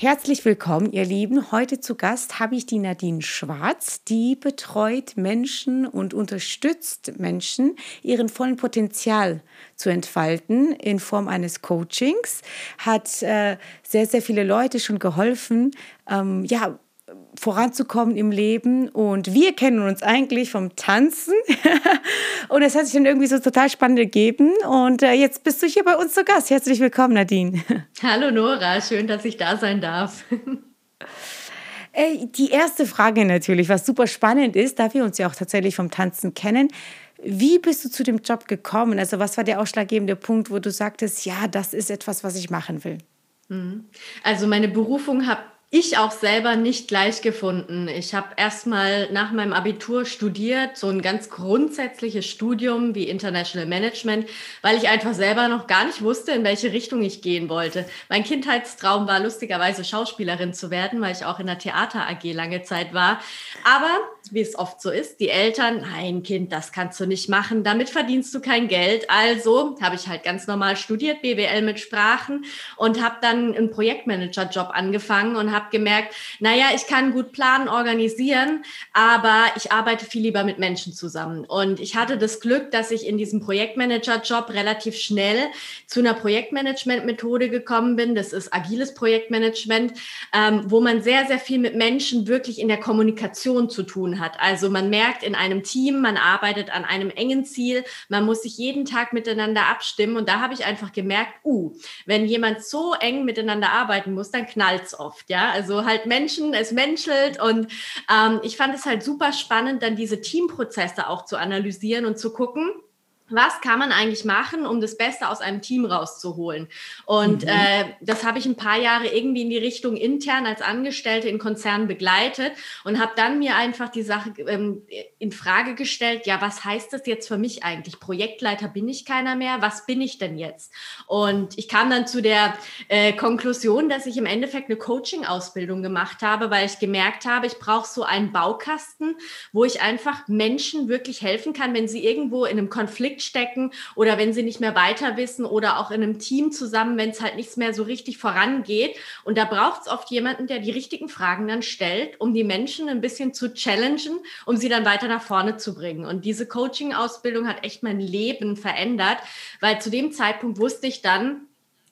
Herzlich willkommen, ihr Lieben. Heute zu Gast habe ich die Nadine Schwarz, die betreut Menschen und unterstützt Menschen, ihren vollen Potenzial zu entfalten in Form eines Coachings, hat äh, sehr, sehr viele Leute schon geholfen, ähm, ja, voranzukommen im Leben. Und wir kennen uns eigentlich vom Tanzen. und es hat sich dann irgendwie so total spannend gegeben. Und äh, jetzt bist du hier bei uns zu Gast. Herzlich willkommen, Nadine. Hallo Nora, schön, dass ich da sein darf. Die erste Frage natürlich, was super spannend ist, da wir uns ja auch tatsächlich vom Tanzen kennen. Wie bist du zu dem Job gekommen? Also was war der ausschlaggebende Punkt, wo du sagtest, ja, das ist etwas, was ich machen will? Mhm. Also meine Berufung habe ich auch selber nicht gleich gefunden. Ich habe erstmal nach meinem Abitur studiert, so ein ganz grundsätzliches Studium wie International Management, weil ich einfach selber noch gar nicht wusste, in welche Richtung ich gehen wollte. Mein Kindheitstraum war lustigerweise Schauspielerin zu werden, weil ich auch in der Theater AG lange Zeit war. Aber wie es oft so ist, die Eltern, nein, Kind, das kannst du nicht machen, damit verdienst du kein Geld. Also habe ich halt ganz normal studiert, BWL mit Sprachen und habe dann einen Projektmanager-Job angefangen und habe gemerkt, naja, ich kann gut planen, organisieren, aber ich arbeite viel lieber mit Menschen zusammen. Und ich hatte das Glück, dass ich in diesem Projektmanager-Job relativ schnell zu einer Projektmanagement-Methode gekommen bin. Das ist agiles Projektmanagement, ähm, wo man sehr, sehr viel mit Menschen wirklich in der Kommunikation zu tun hat. Also man merkt in einem Team, man arbeitet an einem engen Ziel, man muss sich jeden Tag miteinander abstimmen. Und da habe ich einfach gemerkt, uh, wenn jemand so eng miteinander arbeiten muss, dann knallt es oft. Ja, also halt Menschen, es menschelt. Und ähm, ich fand es halt super spannend, dann diese Teamprozesse auch zu analysieren und zu gucken, was kann man eigentlich machen, um das Beste aus einem Team rauszuholen? Und mhm. äh, das habe ich ein paar Jahre irgendwie in die Richtung intern als Angestellte in Konzernen begleitet und habe dann mir einfach die Sache ähm, in Frage gestellt, ja, was heißt das jetzt für mich eigentlich? Projektleiter bin ich keiner mehr, was bin ich denn jetzt? Und ich kam dann zu der äh, Konklusion, dass ich im Endeffekt eine Coaching-Ausbildung gemacht habe, weil ich gemerkt habe, ich brauche so einen Baukasten, wo ich einfach Menschen wirklich helfen kann, wenn sie irgendwo in einem Konflikt Konflikt stecken oder wenn sie nicht mehr weiter wissen oder auch in einem Team zusammen, wenn es halt nichts mehr so richtig vorangeht. Und da braucht es oft jemanden, der die richtigen Fragen dann stellt, um die Menschen ein bisschen zu challengen, um sie dann weiter nach vorne zu bringen. Und diese Coaching-Ausbildung hat echt mein Leben verändert, weil zu dem Zeitpunkt wusste ich dann,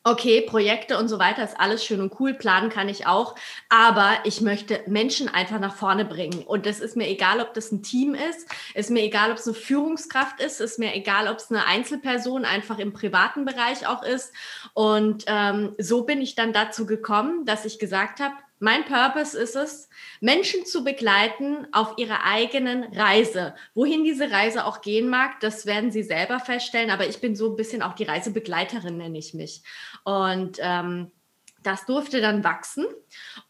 okay, Projekte und so weiter ist alles schön und cool, planen kann ich auch, aber ich möchte Menschen einfach nach vorne bringen. Und es ist mir egal, ob das ein Team ist, ist mir egal, ob es eine Führungskraft ist, ist mir egal, ob es eine Einzelperson einfach im privaten Bereich auch ist. Und ähm, so bin ich dann dazu gekommen, dass ich gesagt habe, mein Purpose ist es, Menschen zu begleiten auf ihrer eigenen Reise. Wohin diese Reise auch gehen mag, das werden sie selber feststellen. Aber ich bin so ein bisschen auch die Reisebegleiterin, nenne ich mich. Und ähm, das durfte dann wachsen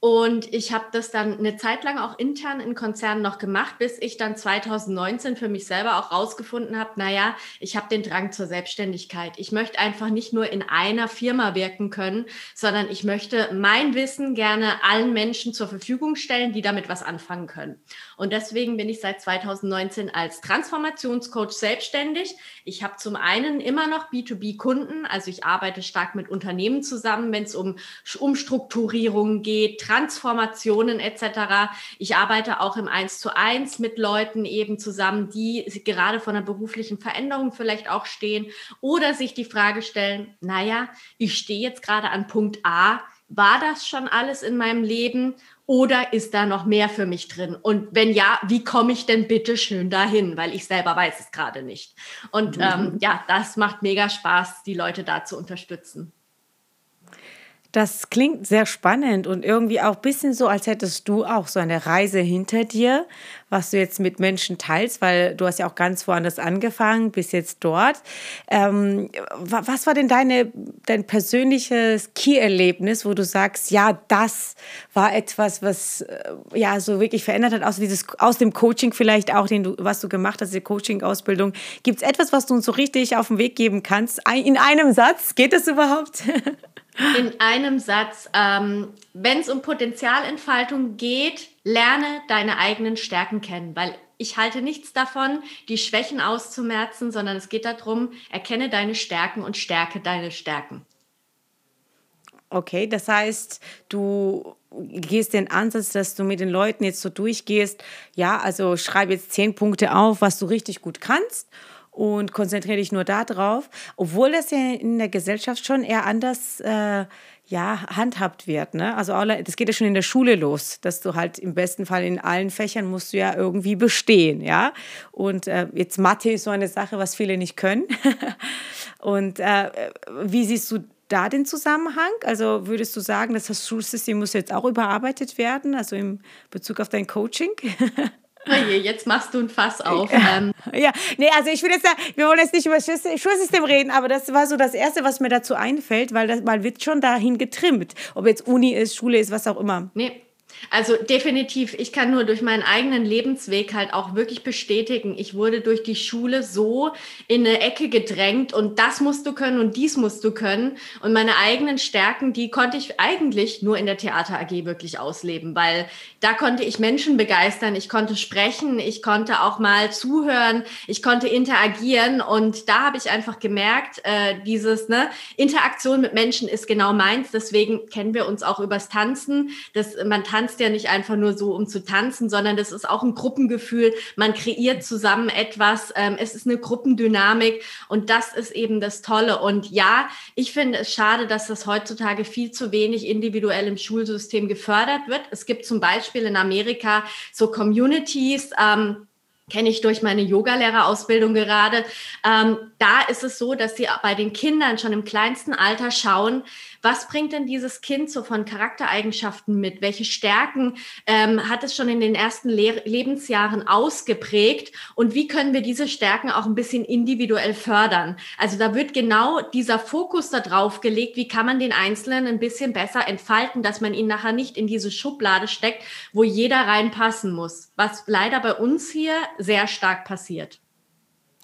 und ich habe das dann eine Zeit lang auch intern in Konzernen noch gemacht, bis ich dann 2019 für mich selber auch rausgefunden habe, naja, ich habe den Drang zur Selbstständigkeit. Ich möchte einfach nicht nur in einer Firma wirken können, sondern ich möchte mein Wissen gerne allen Menschen zur Verfügung stellen, die damit was anfangen können. Und deswegen bin ich seit 2019 als Transformationscoach selbstständig. Ich habe zum einen immer noch B2B-Kunden, also ich arbeite stark mit Unternehmen zusammen, wenn es um Umstrukturierungen geht, Transformationen etc. Ich arbeite auch im Eins zu eins mit Leuten eben zusammen, die gerade vor einer beruflichen Veränderung vielleicht auch stehen oder sich die Frage stellen, naja, ich stehe jetzt gerade an Punkt A, war das schon alles in meinem Leben oder ist da noch mehr für mich drin? Und wenn ja, wie komme ich denn bitte schön dahin? Weil ich selber weiß es gerade nicht. Und mhm. ähm, ja, das macht mega Spaß, die Leute da zu unterstützen. Das klingt sehr spannend und irgendwie auch ein bisschen so, als hättest du auch so eine Reise hinter dir, was du jetzt mit Menschen teilst, weil du hast ja auch ganz woanders angefangen, bis jetzt dort. Ähm, was war denn deine, dein persönliches Key-Erlebnis, wo du sagst, ja, das war etwas, was äh, ja so wirklich verändert hat, aus, dieses, aus dem Coaching vielleicht auch, den du, was du gemacht hast, die Coaching-Ausbildung. Gibt es etwas, was du uns so richtig auf den Weg geben kannst? In einem Satz? Geht das überhaupt? In einem Satz, ähm, wenn es um Potenzialentfaltung geht, lerne deine eigenen Stärken kennen, weil ich halte nichts davon, die Schwächen auszumerzen, sondern es geht darum, erkenne deine Stärken und stärke deine Stärken. Okay, das heißt, du gehst den Ansatz, dass du mit den Leuten jetzt so durchgehst, ja, also schreib jetzt zehn Punkte auf, was du richtig gut kannst und konzentriere dich nur darauf, obwohl das ja in der Gesellschaft schon eher anders äh, ja, handhabt wird. Ne? Also das geht ja schon in der Schule los, dass du halt im besten Fall in allen Fächern musst du ja irgendwie bestehen, ja. Und äh, jetzt Mathe ist so eine Sache, was viele nicht können. und äh, wie siehst du da den Zusammenhang? Also würdest du sagen, dass das Schulsystem muss jetzt auch überarbeitet werden, also im Bezug auf dein Coaching? Oje, jetzt machst du ein Fass auf. Ähm. Ja, nee, also ich will jetzt, wir wollen jetzt nicht über das Schulsystem reden, aber das war so das Erste, was mir dazu einfällt, weil das, man wird schon dahin getrimmt, ob jetzt Uni ist, Schule ist, was auch immer. Nee, also definitiv, ich kann nur durch meinen eigenen Lebensweg halt auch wirklich bestätigen, ich wurde durch die Schule so in eine Ecke gedrängt und das musst du können und dies musst du können. Und meine eigenen Stärken, die konnte ich eigentlich nur in der Theater AG wirklich ausleben, weil da konnte ich Menschen begeistern, ich konnte sprechen, ich konnte auch mal zuhören, ich konnte interagieren und da habe ich einfach gemerkt, äh, dieses ne, Interaktion mit Menschen ist genau meins. Deswegen kennen wir uns auch übers Tanzen. dass man tanzt tanzt ja nicht einfach nur so, um zu tanzen, sondern das ist auch ein Gruppengefühl. Man kreiert zusammen etwas. Ähm, es ist eine Gruppendynamik und das ist eben das Tolle. Und ja, ich finde es schade, dass das heutzutage viel zu wenig individuell im Schulsystem gefördert wird. Es gibt zum Beispiel in Amerika so Communities, ähm, kenne ich durch meine Yogalehrerausbildung gerade. Ähm, da ist es so, dass sie bei den Kindern schon im kleinsten Alter schauen, was bringt denn dieses Kind so von Charaktereigenschaften mit? Welche Stärken ähm, hat es schon in den ersten Le Lebensjahren ausgeprägt? Und wie können wir diese Stärken auch ein bisschen individuell fördern? Also da wird genau dieser Fokus darauf gelegt, wie kann man den Einzelnen ein bisschen besser entfalten, dass man ihn nachher nicht in diese Schublade steckt, wo jeder reinpassen muss. Was leider bei uns hier sehr stark passiert.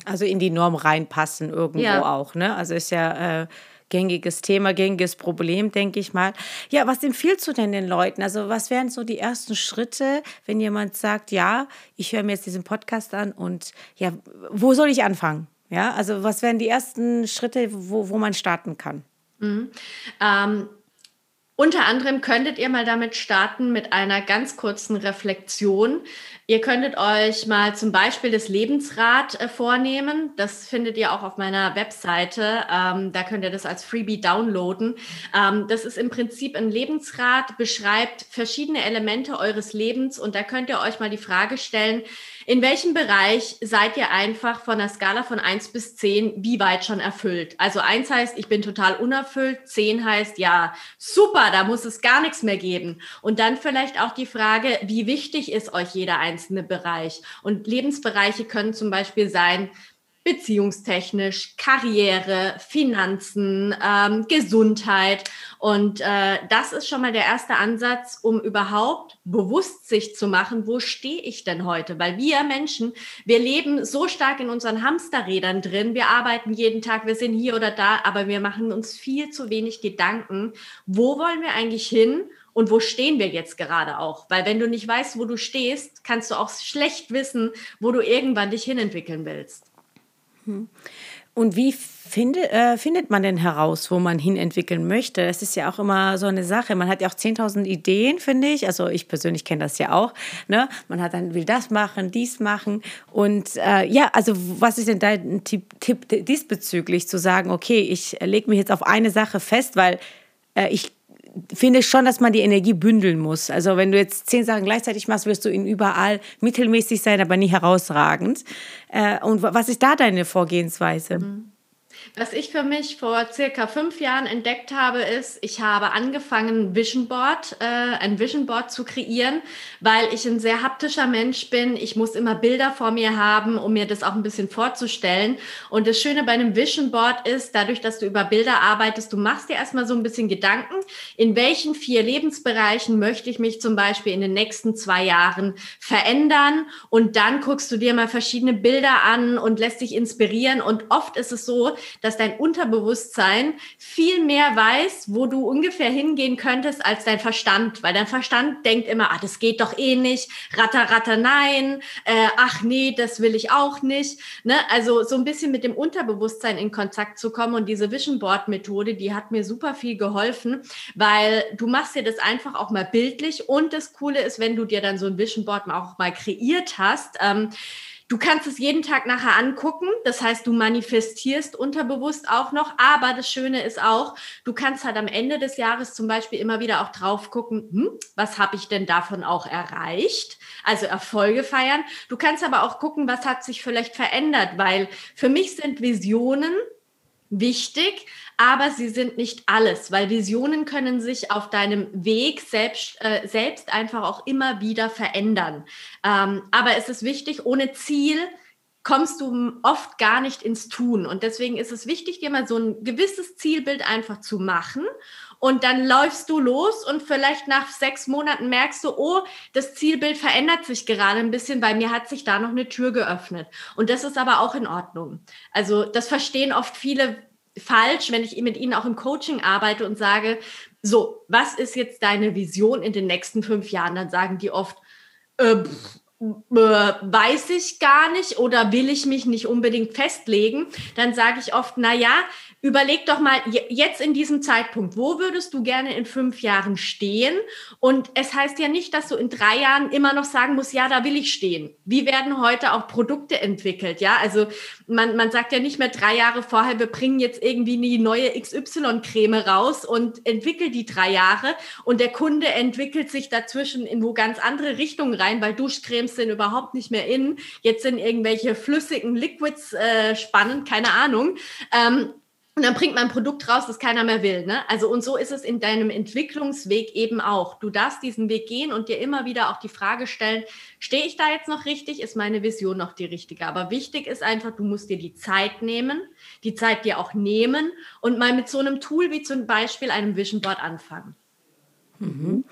Also in die Norm reinpassen irgendwo ja. auch, ne? Also ist ja äh, gängiges Thema, gängiges Problem, denke ich mal. Ja, was empfiehlst du denn den Leuten? Also was wären so die ersten Schritte, wenn jemand sagt, ja, ich höre mir jetzt diesen Podcast an und ja, wo soll ich anfangen? Ja, also was wären die ersten Schritte, wo, wo man starten kann? Mhm. Ähm, unter anderem könntet ihr mal damit starten mit einer ganz kurzen Reflexion. Ihr könntet euch mal zum Beispiel das Lebensrad äh, vornehmen. Das findet ihr auch auf meiner Webseite. Ähm, da könnt ihr das als Freebie downloaden. Ähm, das ist im Prinzip ein Lebensrad, beschreibt verschiedene Elemente eures Lebens und da könnt ihr euch mal die Frage stellen, in welchem Bereich seid ihr einfach von der Skala von 1 bis 10 wie weit schon erfüllt? Also 1 heißt, ich bin total unerfüllt, 10 heißt, ja, super, da muss es gar nichts mehr geben. Und dann vielleicht auch die Frage, wie wichtig ist euch jeder einzelne Bereich? Und Lebensbereiche können zum Beispiel sein, beziehungstechnisch, Karriere, Finanzen, ähm, Gesundheit. Und äh, das ist schon mal der erste Ansatz, um überhaupt bewusst sich zu machen, wo stehe ich denn heute? Weil wir Menschen, wir leben so stark in unseren Hamsterrädern drin, wir arbeiten jeden Tag, wir sind hier oder da, aber wir machen uns viel zu wenig Gedanken, wo wollen wir eigentlich hin? Und wo stehen wir jetzt gerade auch? Weil wenn du nicht weißt, wo du stehst, kannst du auch schlecht wissen, wo du irgendwann dich hinentwickeln willst. Und wie finde, äh, findet man denn heraus, wo man hin entwickeln möchte? Das ist ja auch immer so eine Sache. Man hat ja auch 10.000 Ideen, finde ich. Also ich persönlich kenne das ja auch. Ne? Man hat dann, will das machen, dies machen. Und äh, ja, also was ist denn dein Tipp, Tipp diesbezüglich, zu sagen, okay, ich lege mich jetzt auf eine Sache fest, weil äh, ich finde schon, dass man die Energie bündeln muss. Also wenn du jetzt zehn Sachen gleichzeitig machst, wirst du in überall mittelmäßig sein, aber nie herausragend. Äh, und was ist da deine Vorgehensweise? Mhm. Was ich für mich vor circa fünf Jahren entdeckt habe, ist, ich habe angefangen, Vision Board, äh, ein Vision Board zu kreieren, weil ich ein sehr haptischer Mensch bin. Ich muss immer Bilder vor mir haben, um mir das auch ein bisschen vorzustellen. Und das Schöne bei einem Vision Board ist, dadurch, dass du über Bilder arbeitest, du machst dir erstmal so ein bisschen Gedanken, in welchen vier Lebensbereichen möchte ich mich zum Beispiel in den nächsten zwei Jahren verändern. Und dann guckst du dir mal verschiedene Bilder an und lässt dich inspirieren. Und oft ist es so, dass dein Unterbewusstsein viel mehr weiß, wo du ungefähr hingehen könntest als dein Verstand, weil dein Verstand denkt immer, ah, das geht doch eh nicht, ratter, ratter, nein, äh, ach nee, das will ich auch nicht. Ne? Also so ein bisschen mit dem Unterbewusstsein in Kontakt zu kommen. Und diese Vision Board Methode, die hat mir super viel geholfen, weil du machst dir das einfach auch mal bildlich. Und das Coole ist, wenn du dir dann so ein Vision Board auch mal kreiert hast, ähm, Du kannst es jeden Tag nachher angucken. Das heißt, du manifestierst unterbewusst auch noch. Aber das Schöne ist auch, du kannst halt am Ende des Jahres zum Beispiel immer wieder auch drauf gucken, hm, was habe ich denn davon auch erreicht? Also Erfolge feiern. Du kannst aber auch gucken, was hat sich vielleicht verändert, weil für mich sind Visionen wichtig, aber sie sind nicht alles, weil Visionen können sich auf deinem Weg selbst, äh, selbst einfach auch immer wieder verändern. Ähm, aber es ist wichtig, ohne Ziel kommst du oft gar nicht ins Tun. Und deswegen ist es wichtig, dir mal so ein gewisses Zielbild einfach zu machen. Und dann läufst du los und vielleicht nach sechs Monaten merkst du, oh, das Zielbild verändert sich gerade ein bisschen, weil mir hat sich da noch eine Tür geöffnet. Und das ist aber auch in Ordnung. Also das verstehen oft viele falsch, wenn ich mit ihnen auch im Coaching arbeite und sage, so, was ist jetzt deine Vision in den nächsten fünf Jahren? Dann sagen die oft, äh, äh, weiß ich gar nicht oder will ich mich nicht unbedingt festlegen, dann sage ich oft, na ja, überleg doch mal jetzt in diesem Zeitpunkt, wo würdest du gerne in fünf Jahren stehen? Und es heißt ja nicht, dass du in drei Jahren immer noch sagen musst, ja, da will ich stehen. Wie werden heute auch Produkte entwickelt? Ja, also man, man sagt ja nicht mehr drei Jahre vorher, wir bringen jetzt irgendwie die neue XY-Creme raus und entwickelt die drei Jahre und der Kunde entwickelt sich dazwischen in wo ganz andere Richtungen rein, weil Duschcremes sind überhaupt nicht mehr in. Jetzt sind irgendwelche flüssigen Liquids äh, spannend, keine Ahnung. Ähm, und dann bringt man ein Produkt raus, das keiner mehr will. Ne? Also und so ist es in deinem Entwicklungsweg eben auch. Du darfst diesen Weg gehen und dir immer wieder auch die Frage stellen, stehe ich da jetzt noch richtig? Ist meine Vision noch die richtige? Aber wichtig ist einfach, du musst dir die Zeit nehmen, die Zeit dir auch nehmen und mal mit so einem Tool wie zum Beispiel einem Vision Board anfangen. Mhm.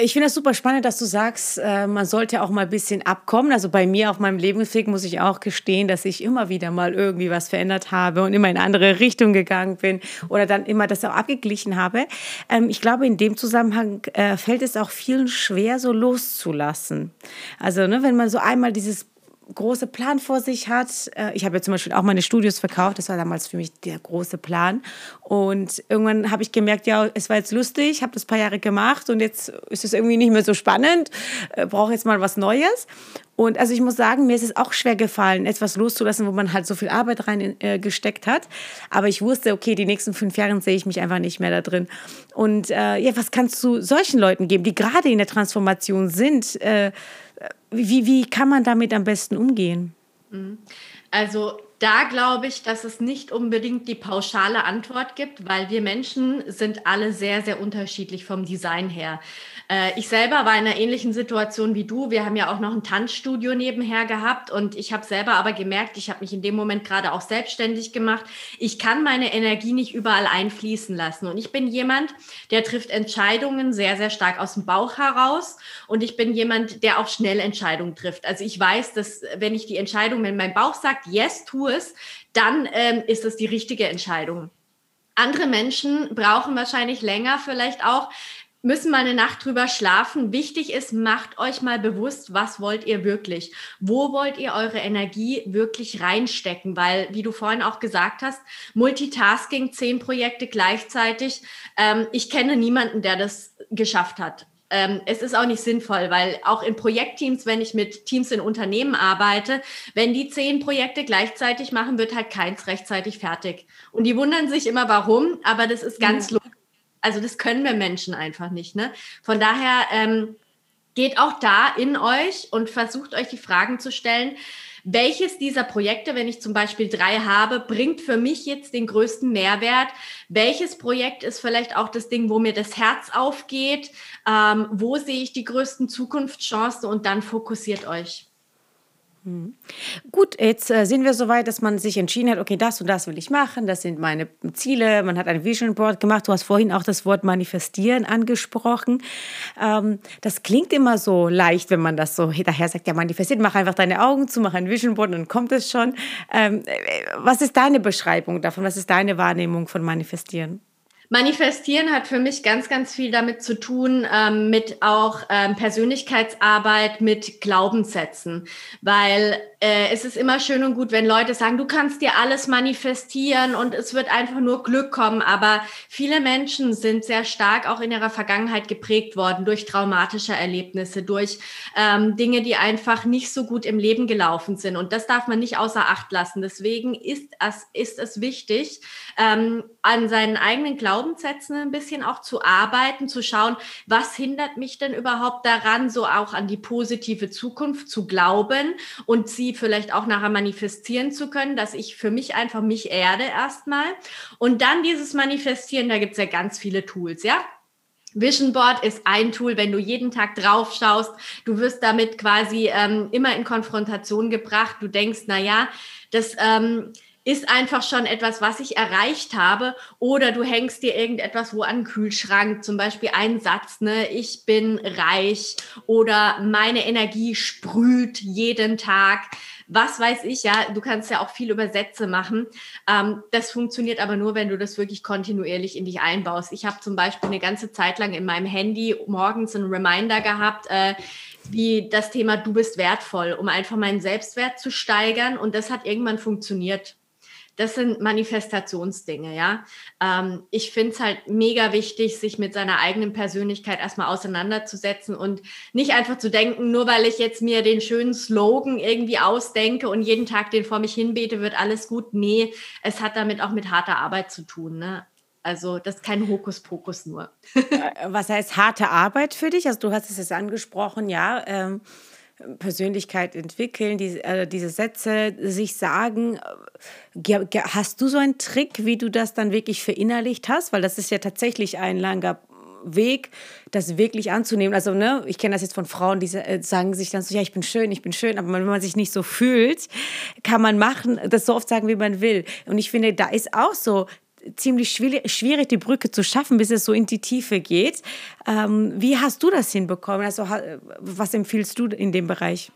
Ich finde das super spannend, dass du sagst, äh, man sollte auch mal ein bisschen abkommen. Also bei mir auf meinem Lebensweg muss ich auch gestehen, dass ich immer wieder mal irgendwie was verändert habe und immer in andere Richtung gegangen bin oder dann immer das auch abgeglichen habe. Ähm, ich glaube, in dem Zusammenhang äh, fällt es auch vielen schwer, so loszulassen. Also ne, wenn man so einmal dieses große Plan vor sich hat. Äh, ich habe ja zum Beispiel auch meine Studios verkauft. Das war damals für mich der große Plan. Und irgendwann habe ich gemerkt, ja, es war jetzt lustig, habe das paar Jahre gemacht und jetzt ist es irgendwie nicht mehr so spannend. Äh, brauche jetzt mal was Neues. Und also ich muss sagen, mir ist es auch schwer gefallen, etwas loszulassen, wo man halt so viel Arbeit rein äh, gesteckt hat. Aber ich wusste, okay, die nächsten fünf Jahre sehe ich mich einfach nicht mehr da drin. Und äh, ja, was kannst du solchen Leuten geben, die gerade in der Transformation sind? Äh, wie, wie kann man damit am besten umgehen? Mhm. Also da glaube ich, dass es nicht unbedingt die pauschale Antwort gibt, weil wir Menschen sind alle sehr, sehr unterschiedlich vom Design her. Äh, ich selber war in einer ähnlichen Situation wie du. Wir haben ja auch noch ein Tanzstudio nebenher gehabt und ich habe selber aber gemerkt, ich habe mich in dem Moment gerade auch selbstständig gemacht. Ich kann meine Energie nicht überall einfließen lassen und ich bin jemand, der trifft Entscheidungen sehr, sehr stark aus dem Bauch heraus und ich bin jemand, der auch schnell Entscheidungen trifft. Also ich weiß, dass wenn ich die Entscheidung, wenn mein Bauch sagt, yes, tu es, dann ähm, ist es die richtige Entscheidung. Andere Menschen brauchen wahrscheinlich länger vielleicht auch, müssen mal eine Nacht drüber schlafen. Wichtig ist, macht euch mal bewusst, was wollt ihr wirklich? Wo wollt ihr eure Energie wirklich reinstecken? Weil, wie du vorhin auch gesagt hast, Multitasking, zehn Projekte gleichzeitig. Ähm, ich kenne niemanden, der das geschafft hat. Ähm, es ist auch nicht sinnvoll, weil auch in Projektteams, wenn ich mit Teams in Unternehmen arbeite, wenn die zehn Projekte gleichzeitig machen, wird halt keins rechtzeitig fertig. Und die wundern sich immer, warum, aber das ist ganz ja. logisch also das können wir Menschen einfach nicht. Ne? Von daher ähm, geht auch da in euch und versucht euch die Fragen zu stellen, welches dieser Projekte, wenn ich zum Beispiel drei habe, bringt für mich jetzt den größten Mehrwert? Welches Projekt ist vielleicht auch das Ding, wo mir das Herz aufgeht? Ähm, wo sehe ich die größten Zukunftschancen? Und dann fokussiert euch. Mhm. Gut, jetzt äh, sind wir so weit, dass man sich entschieden hat, okay, das und das will ich machen, das sind meine Ziele. Man hat ein Vision Board gemacht. Du hast vorhin auch das Wort manifestieren angesprochen. Ähm, das klingt immer so leicht, wenn man das so hinterher sagt, ja, manifestiert, mach einfach deine Augen zu, mach ein Vision Board und dann kommt es schon. Ähm, äh, was ist deine Beschreibung davon? Was ist deine Wahrnehmung von manifestieren? Manifestieren hat für mich ganz, ganz viel damit zu tun, ähm, mit auch ähm, Persönlichkeitsarbeit, mit Glaubenssätzen, weil äh, es ist immer schön und gut, wenn Leute sagen, du kannst dir alles manifestieren und es wird einfach nur Glück kommen, aber viele Menschen sind sehr stark auch in ihrer Vergangenheit geprägt worden durch traumatische Erlebnisse, durch ähm, Dinge, die einfach nicht so gut im Leben gelaufen sind. Und das darf man nicht außer Acht lassen. Deswegen ist es, ist es wichtig, ähm, an seinen eigenen Glaubenssätzen ein bisschen auch zu arbeiten, zu schauen, was hindert mich denn überhaupt daran, so auch an die positive Zukunft zu glauben und sie vielleicht auch nachher manifestieren zu können, dass ich für mich einfach mich erde erstmal. Und dann dieses Manifestieren, da gibt es ja ganz viele Tools, ja. Vision Board ist ein Tool, wenn du jeden Tag drauf schaust, du wirst damit quasi ähm, immer in Konfrontation gebracht. Du denkst, na ja, das ähm, ist einfach schon etwas, was ich erreicht habe. Oder du hängst dir irgendetwas wo an den Kühlschrank, zum Beispiel ein Satz, ne, ich bin reich oder meine Energie sprüht jeden Tag. Was weiß ich, ja, du kannst ja auch viel über Sätze machen. Ähm, das funktioniert aber nur, wenn du das wirklich kontinuierlich in dich einbaust. Ich habe zum Beispiel eine ganze Zeit lang in meinem Handy morgens einen Reminder gehabt, äh, wie das Thema Du bist wertvoll, um einfach meinen Selbstwert zu steigern. Und das hat irgendwann funktioniert. Das sind Manifestationsdinge, ja. Ähm, ich finde es halt mega wichtig, sich mit seiner eigenen Persönlichkeit erstmal auseinanderzusetzen und nicht einfach zu denken, nur weil ich jetzt mir den schönen Slogan irgendwie ausdenke und jeden Tag den vor mich hinbete, wird alles gut. Nee, es hat damit auch mit harter Arbeit zu tun, ne? Also das ist kein Hokuspokus nur. Äh, was heißt harte Arbeit für dich? Also du hast es jetzt angesprochen, ja. Ähm Persönlichkeit entwickeln, die, äh, diese Sätze sich sagen. Hast du so einen Trick, wie du das dann wirklich verinnerlicht hast? Weil das ist ja tatsächlich ein langer Weg, das wirklich anzunehmen. Also, ne, ich kenne das jetzt von Frauen, die äh, sagen sich dann so, ja, ich bin schön, ich bin schön, aber wenn man sich nicht so fühlt, kann man machen, das so oft sagen, wie man will. Und ich finde, da ist auch so ziemlich schwierig, die Brücke zu schaffen, bis es so in die Tiefe geht. Ähm, wie hast du das hinbekommen? Also, was empfiehlst du in dem Bereich?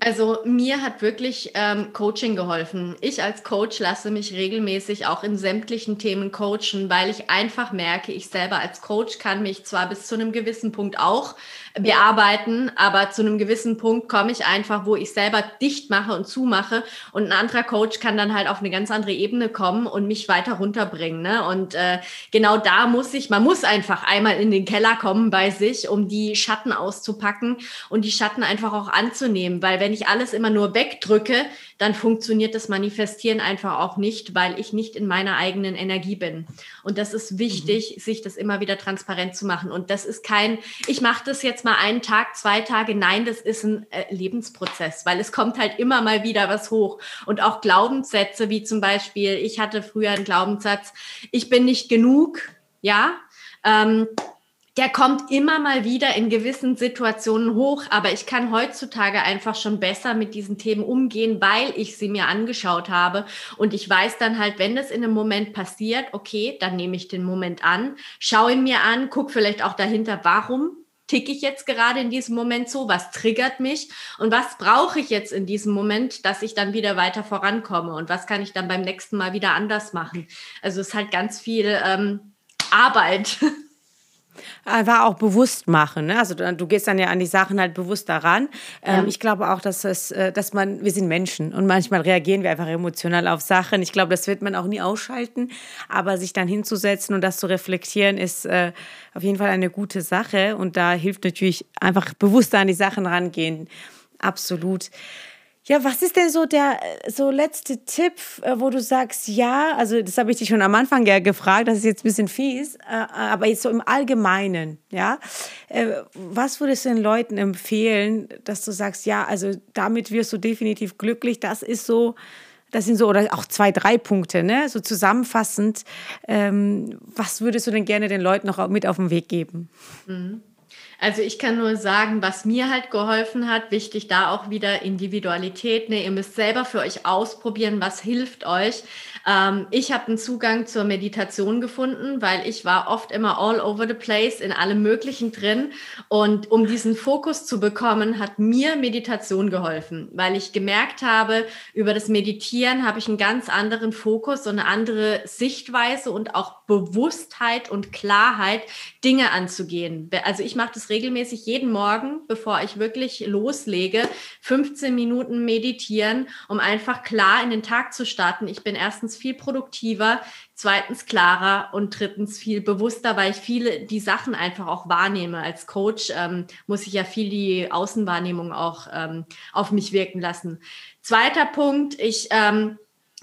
Also mir hat wirklich ähm, Coaching geholfen. Ich als Coach lasse mich regelmäßig auch in sämtlichen Themen coachen, weil ich einfach merke, ich selber als Coach kann mich zwar bis zu einem gewissen Punkt auch bearbeiten, aber zu einem gewissen Punkt komme ich einfach, wo ich selber dicht mache und zumache und ein anderer Coach kann dann halt auf eine ganz andere Ebene kommen und mich weiter runterbringen. Ne? Und äh, genau da muss ich, man muss einfach einmal in den Keller kommen bei sich, um die Schatten auszupacken und die Schatten einfach auch anzunehmen, weil wenn ich alles immer nur wegdrücke, dann funktioniert das Manifestieren einfach auch nicht, weil ich nicht in meiner eigenen Energie bin. Und das ist wichtig, mhm. sich das immer wieder transparent zu machen. Und das ist kein, ich mache das jetzt mal einen Tag, zwei Tage. Nein, das ist ein äh, Lebensprozess, weil es kommt halt immer mal wieder was hoch. Und auch Glaubenssätze, wie zum Beispiel, ich hatte früher einen Glaubenssatz, ich bin nicht genug, ja. Ähm, der kommt immer mal wieder in gewissen Situationen hoch, aber ich kann heutzutage einfach schon besser mit diesen Themen umgehen, weil ich sie mir angeschaut habe und ich weiß dann halt, wenn das in einem Moment passiert, okay, dann nehme ich den Moment an, schaue ihn mir an, guck vielleicht auch dahinter, warum ticke ich jetzt gerade in diesem Moment so, was triggert mich und was brauche ich jetzt in diesem Moment, dass ich dann wieder weiter vorankomme und was kann ich dann beim nächsten Mal wieder anders machen. Also es ist halt ganz viel ähm, Arbeit. Einfach auch bewusst machen. Ne? Also du, gehst dann ja an die Sachen halt bewusst daran. Ähm, ja. Ich glaube auch, dass, es, äh, dass man, wir sind Menschen und manchmal reagieren wir einfach emotional auf Sachen. Ich glaube, das wird man auch nie ausschalten. Aber sich dann hinzusetzen und das zu reflektieren, ist äh, auf jeden Fall eine gute Sache. Und da hilft natürlich einfach bewusster an die Sachen rangehen. Absolut. Ja, was ist denn so der so letzte Tipp, äh, wo du sagst, ja, also das habe ich dich schon am Anfang ja gefragt, das ist jetzt ein bisschen fies, äh, aber jetzt so im Allgemeinen, ja, äh, was würdest du den Leuten empfehlen, dass du sagst, ja, also damit wirst du definitiv glücklich, das ist so, das sind so, oder auch zwei, drei Punkte, ne, so zusammenfassend, ähm, was würdest du denn gerne den Leuten noch mit auf den Weg geben? Mhm. Also ich kann nur sagen, was mir halt geholfen hat, wichtig da auch wieder Individualität. Ne? Ihr müsst selber für euch ausprobieren, was hilft euch. Ähm, ich habe einen Zugang zur Meditation gefunden, weil ich war oft immer all over the place in allem Möglichen drin. Und um diesen Fokus zu bekommen, hat mir Meditation geholfen, weil ich gemerkt habe, über das Meditieren habe ich einen ganz anderen Fokus und eine andere Sichtweise und auch Bewusstheit und Klarheit, Dinge anzugehen. Also ich mache das regelmäßig jeden Morgen, bevor ich wirklich loslege, 15 Minuten meditieren, um einfach klar in den Tag zu starten. Ich bin erstens viel produktiver, zweitens klarer und drittens viel bewusster, weil ich viele die Sachen einfach auch wahrnehme. Als Coach ähm, muss ich ja viel die Außenwahrnehmung auch ähm, auf mich wirken lassen. Zweiter Punkt, ich ähm,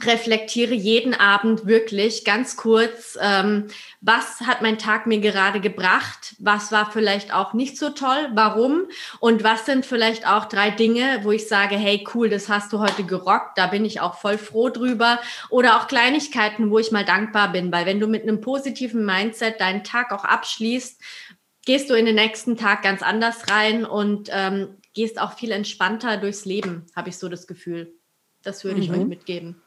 reflektiere jeden Abend wirklich ganz kurz, ähm, was hat mein Tag mir gerade gebracht, was war vielleicht auch nicht so toll, warum und was sind vielleicht auch drei Dinge, wo ich sage, hey cool, das hast du heute gerockt, da bin ich auch voll froh drüber oder auch Kleinigkeiten, wo ich mal dankbar bin, weil wenn du mit einem positiven Mindset deinen Tag auch abschließt, gehst du in den nächsten Tag ganz anders rein und ähm, gehst auch viel entspannter durchs Leben, habe ich so das Gefühl. Das würde ich mhm. euch mitgeben.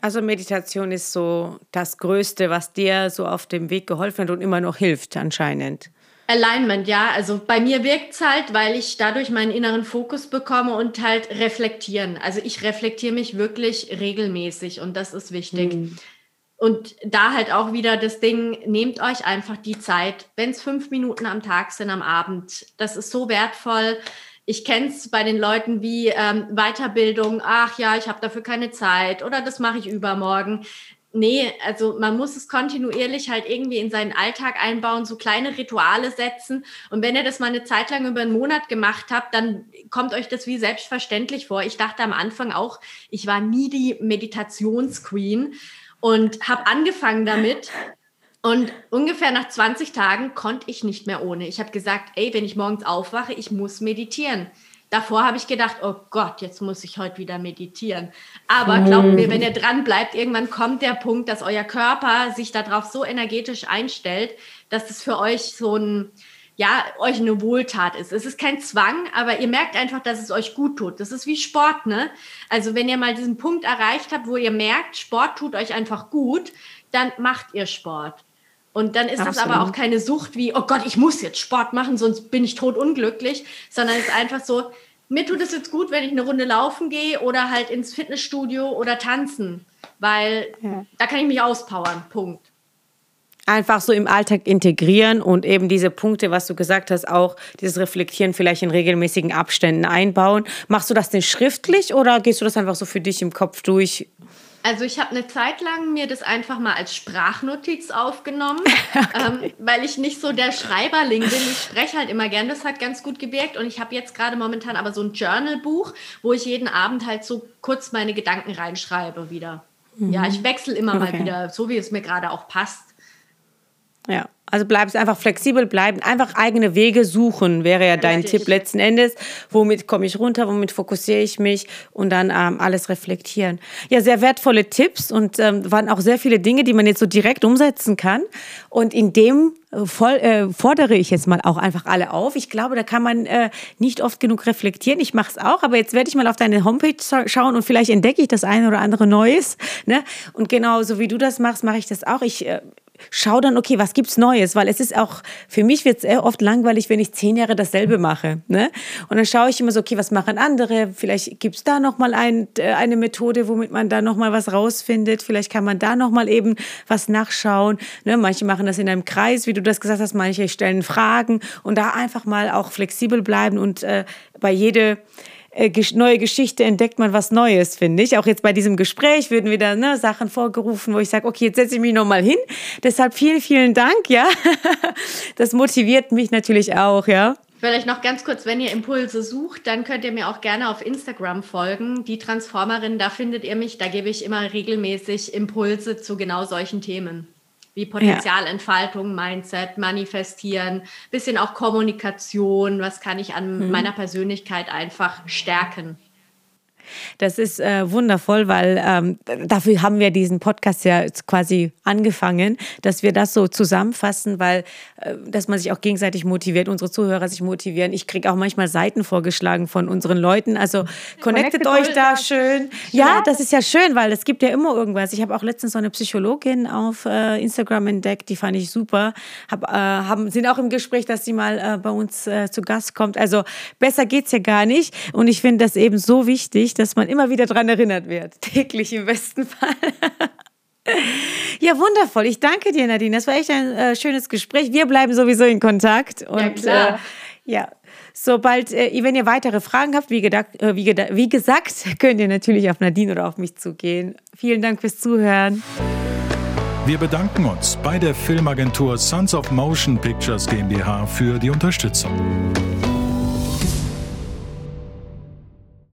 Also Meditation ist so das Größte, was dir so auf dem Weg geholfen hat und immer noch hilft anscheinend. Alignment, ja. Also bei mir wirkt es halt, weil ich dadurch meinen inneren Fokus bekomme und halt reflektieren. Also ich reflektiere mich wirklich regelmäßig und das ist wichtig. Mhm. Und da halt auch wieder das Ding, nehmt euch einfach die Zeit, wenn es fünf Minuten am Tag sind, am Abend. Das ist so wertvoll ich kenne es bei den Leuten wie ähm, Weiterbildung, ach ja, ich habe dafür keine Zeit oder das mache ich übermorgen. Nee, also man muss es kontinuierlich halt irgendwie in seinen Alltag einbauen, so kleine Rituale setzen. Und wenn ihr das mal eine Zeit lang über einen Monat gemacht habt, dann kommt euch das wie selbstverständlich vor. Ich dachte am Anfang auch, ich war nie die Meditationsqueen und habe angefangen damit und ungefähr nach 20 Tagen konnte ich nicht mehr ohne. Ich habe gesagt, ey, wenn ich morgens aufwache, ich muss meditieren. Davor habe ich gedacht, oh Gott, jetzt muss ich heute wieder meditieren. Aber glaubt mir, wenn ihr dran bleibt, irgendwann kommt der Punkt, dass euer Körper sich darauf so energetisch einstellt, dass es für euch so ein, ja, euch eine Wohltat ist. Es ist kein Zwang, aber ihr merkt einfach, dass es euch gut tut. Das ist wie Sport, ne? Also wenn ihr mal diesen Punkt erreicht habt, wo ihr merkt, Sport tut euch einfach gut, dann macht ihr Sport. Und dann ist Absolut. das aber auch keine Sucht wie, oh Gott, ich muss jetzt Sport machen, sonst bin ich tot unglücklich, sondern es ist einfach so, mir tut es jetzt gut, wenn ich eine Runde laufen gehe oder halt ins Fitnessstudio oder tanzen, weil ja. da kann ich mich auspowern. Punkt. Einfach so im Alltag integrieren und eben diese Punkte, was du gesagt hast, auch dieses Reflektieren vielleicht in regelmäßigen Abständen einbauen. Machst du das denn schriftlich oder gehst du das einfach so für dich im Kopf durch? Also ich habe eine Zeit lang mir das einfach mal als Sprachnotiz aufgenommen, ähm, weil ich nicht so der Schreiberling bin. Ich spreche halt immer gern, das hat ganz gut gewirkt. Und ich habe jetzt gerade momentan aber so ein Journalbuch, wo ich jeden Abend halt so kurz meine Gedanken reinschreibe wieder. Mhm. Ja, ich wechsle immer okay. mal wieder, so wie es mir gerade auch passt. Ja. Also bleibst einfach flexibel bleiben, einfach eigene Wege suchen, wäre ja dein Richtig. Tipp letzten Endes. Womit komme ich runter, womit fokussiere ich mich und dann ähm, alles reflektieren. Ja, sehr wertvolle Tipps und ähm, waren auch sehr viele Dinge, die man jetzt so direkt umsetzen kann. Und in dem äh, voll, äh, fordere ich jetzt mal auch einfach alle auf. Ich glaube, da kann man äh, nicht oft genug reflektieren. Ich mache es auch, aber jetzt werde ich mal auf deine Homepage schauen und vielleicht entdecke ich das eine oder andere Neues. Ne? Und genauso wie du das machst, mache ich das auch. Ich äh, schau dann, okay, was gibt's Neues? Weil es ist auch, für mich wird es oft langweilig, wenn ich zehn Jahre dasselbe mache. Ne? Und dann schaue ich immer so, okay, was machen andere? Vielleicht gibt's da nochmal ein, äh, eine Methode, womit man da nochmal was rausfindet. Vielleicht kann man da nochmal eben was nachschauen. Ne? Manche machen das in einem Kreis, wie du das gesagt hast, manche stellen Fragen und da einfach mal auch flexibel bleiben und äh, bei jede äh, neue Geschichte entdeckt man was Neues, finde ich. Auch jetzt bei diesem Gespräch würden wieder ne, Sachen vorgerufen, wo ich sage, okay, jetzt setze ich mich nochmal hin. Deshalb vielen, vielen Dank, ja. Das motiviert mich natürlich auch, ja. Vielleicht noch ganz kurz, wenn ihr Impulse sucht, dann könnt ihr mir auch gerne auf Instagram folgen. Die Transformerin, da findet ihr mich. Da gebe ich immer regelmäßig Impulse zu genau solchen Themen wie Potenzialentfaltung, Mindset, Manifestieren, bisschen auch Kommunikation, was kann ich an mhm. meiner Persönlichkeit einfach stärken. Das ist äh, wundervoll, weil ähm, dafür haben wir diesen Podcast ja quasi angefangen, dass wir das so zusammenfassen, weil äh, dass man sich auch gegenseitig motiviert, unsere Zuhörer sich motivieren. Ich kriege auch manchmal Seiten vorgeschlagen von unseren Leuten. Also connectet, connected euch da schön. Ja, das ist ja schön, weil es gibt ja immer irgendwas. Ich habe auch letztens so eine Psychologin auf äh, Instagram entdeckt, die fand ich super. Hab, äh, haben, sind auch im Gespräch, dass sie mal äh, bei uns äh, zu Gast kommt. Also besser geht's ja gar nicht. Und ich finde das eben so wichtig, dass man immer wieder daran erinnert wird. Täglich im besten Fall. Ja, wundervoll. Ich danke dir, Nadine. Das war echt ein äh, schönes Gespräch. Wir bleiben sowieso in Kontakt. Und, ja, klar. Äh, ja, sobald, äh, wenn ihr weitere Fragen habt, wie, gedacht, äh, wie, wie gesagt, könnt ihr natürlich auf Nadine oder auf mich zugehen. Vielen Dank fürs Zuhören. Wir bedanken uns bei der Filmagentur Sons of Motion Pictures GmbH für die Unterstützung.